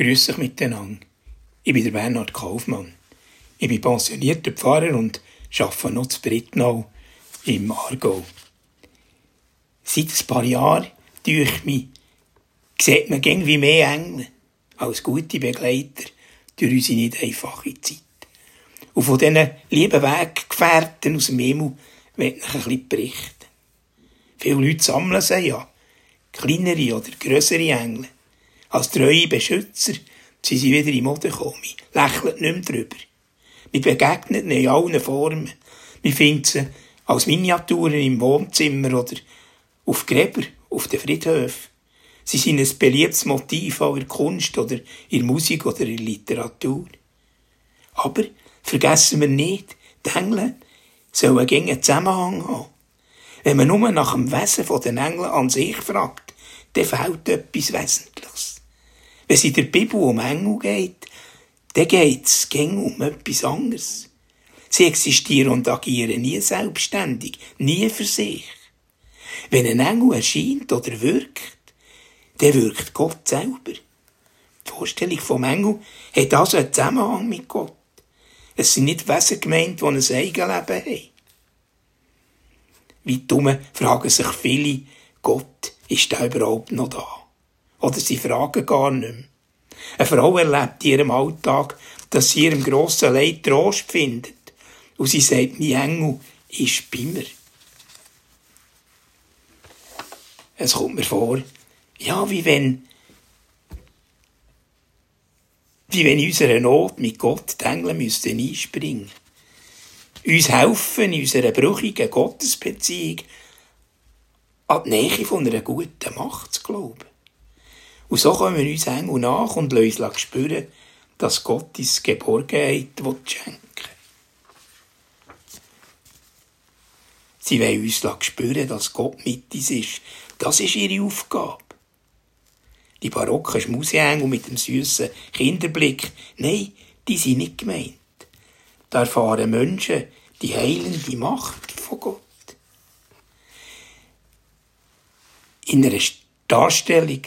Grüß euch miteinander. Ich bin der Bernhard Kaufmann. Ich bin pensionierter Pfarrer und arbeite noch zu Brittnau im Aargau. Seit ein paar Jahren, durch mich, sieht man gäng wie mehr Engel als gute Begleiter durch unsere nicht einfache Zeit. Und von diesen lieben Weggefährten aus dem Himmel will ich ein bisschen berichten. Viele Leute sammeln sie ja, kleinere oder grössere Engel. Als treue Beschützer sind sie wieder in Mode gekommen. Lächelt nicht mehr drüber. Wir begegnen ihnen in allen Formen. Wir finden sie als Miniaturen im Wohnzimmer oder auf Gräber, auf den Friedhöfen. Sie sind ein beliebtes Motiv auch in Kunst oder in Musik oder in Literatur. Aber vergessen wir nicht, die Engel sollen gegen einen Zusammenhang haben. Wenn man nur nach dem Wesen der Engel an sich fragt, dann fehlt etwas Wesentliches. Wenn es in der Bibel um Engel geht, dann geht es um etwas anderes. Sie existieren und agieren nie selbstständig, nie für sich. Wenn ein Engel erscheint oder wirkt, dann wirkt Gott selber. Die Vorstellung vom Engel hat also einen Zusammenhang mit Gott. Es sind nicht Wesen gemeint, die ein Eigenleben haben. Wie dumm fragen sich viele, Gott, ist der überhaupt noch da? Oder sie fragen gar nicht mehr. Eine Frau erlebt in ihrem Alltag, dass sie ihrem grossen Leid Trost findet. Und sie sagt, mein Engel ist bei mir. Es kommt mir vor, ja, wie wenn, wie wenn in unserer Not mit Gott die Engel müssten einspringen. Uns helfen in unserer brüchigen Gottesbeziehung an die Nähe von einer guten Macht zu glauben. Und so kommen wir uns Engel nach und lassen uns spüren, dass Gott uns Geborgenheit schenken will. Sie wollen uns spüren, dass Gott mit uns ist. Das ist ihre Aufgabe. Die barocken Schmusengel mit dem süßen Kinderblick, nein, die sind nicht gemeint. Da erfahren Menschen die heilende Macht von Gott. In einer Darstellung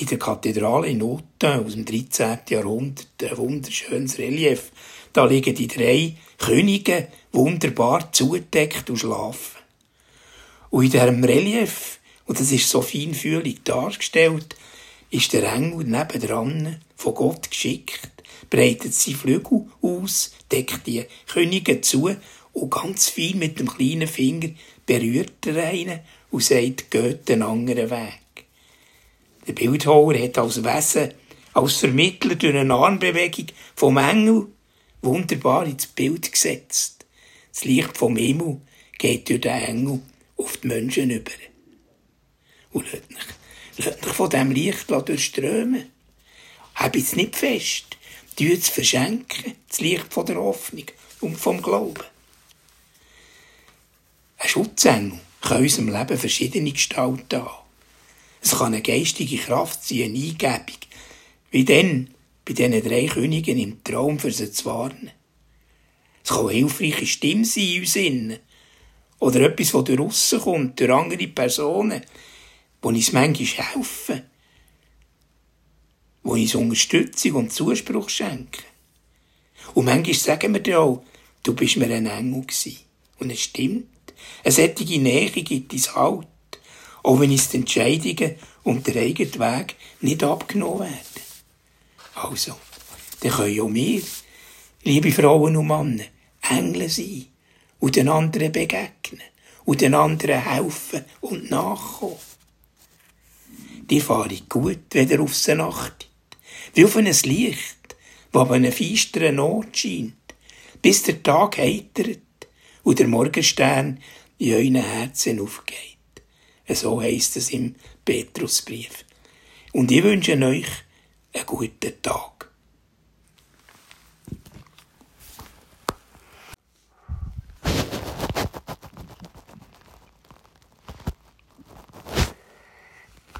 in der Kathedrale in Autun aus dem 13. Jahrhundert ein wunderschönes Relief. Da liegen die drei Könige wunderbar zugedeckt und schlafen. Und in diesem Relief, und das ist so feinfühlig dargestellt, ist der Engel nebendran von Gott geschickt, breitet seine Flügel aus, deckt die Könige zu und ganz fein mit dem kleinen Finger berührt er einen und sagt, geht einen anderen Weg. Der Bildhauer hat als Wesen, als Vermittler durch eine Armbewegung vom Engel wunderbar ins Bild gesetzt. Das Licht vom Himmel geht durch den Engel auf die Menschen über. Und lasst mich, lasst mich von diesem Licht durchströmen. Hab es nicht fest. Tut es verschenken, das Licht von der Hoffnung und vom Glauben. Ein Schutzengel kann unserem Leben verschiedene Gestalten haben. Es kann eine geistige Kraft sein, eine Eingebung. Wie denn bei diesen drei Königen im Traum für sie zu warnen. Es kann eine hilfreiche Stimme sein in uns innen. Oder etwas, das durch aussen kommt, durch andere Personen, die uns manchmal helfen. Die uns Unterstützung und Zuspruch schenken. Und manchmal sagen wir dir auch, du bist mir ein Engel gewesen. Und es stimmt. Eine solche Nähe gibt uns Halt auch wenn uns die Entscheidungen und der eigene Weg nicht abgenommen werden. Also, dann können auch wir, liebe Frauen und Männer, Engel sein und den anderen begegnen und den anderen helfen und nachkommen. Die fahren gut, wenn er auf sie achtet, wie auf ein Licht, das an einem feisteren Ort scheint, bis der Tag heitert und der Morgenstern in euren Herzen aufgeht. So heisst es im Petrusbrief. Und ich wünsche euch einen guten Tag.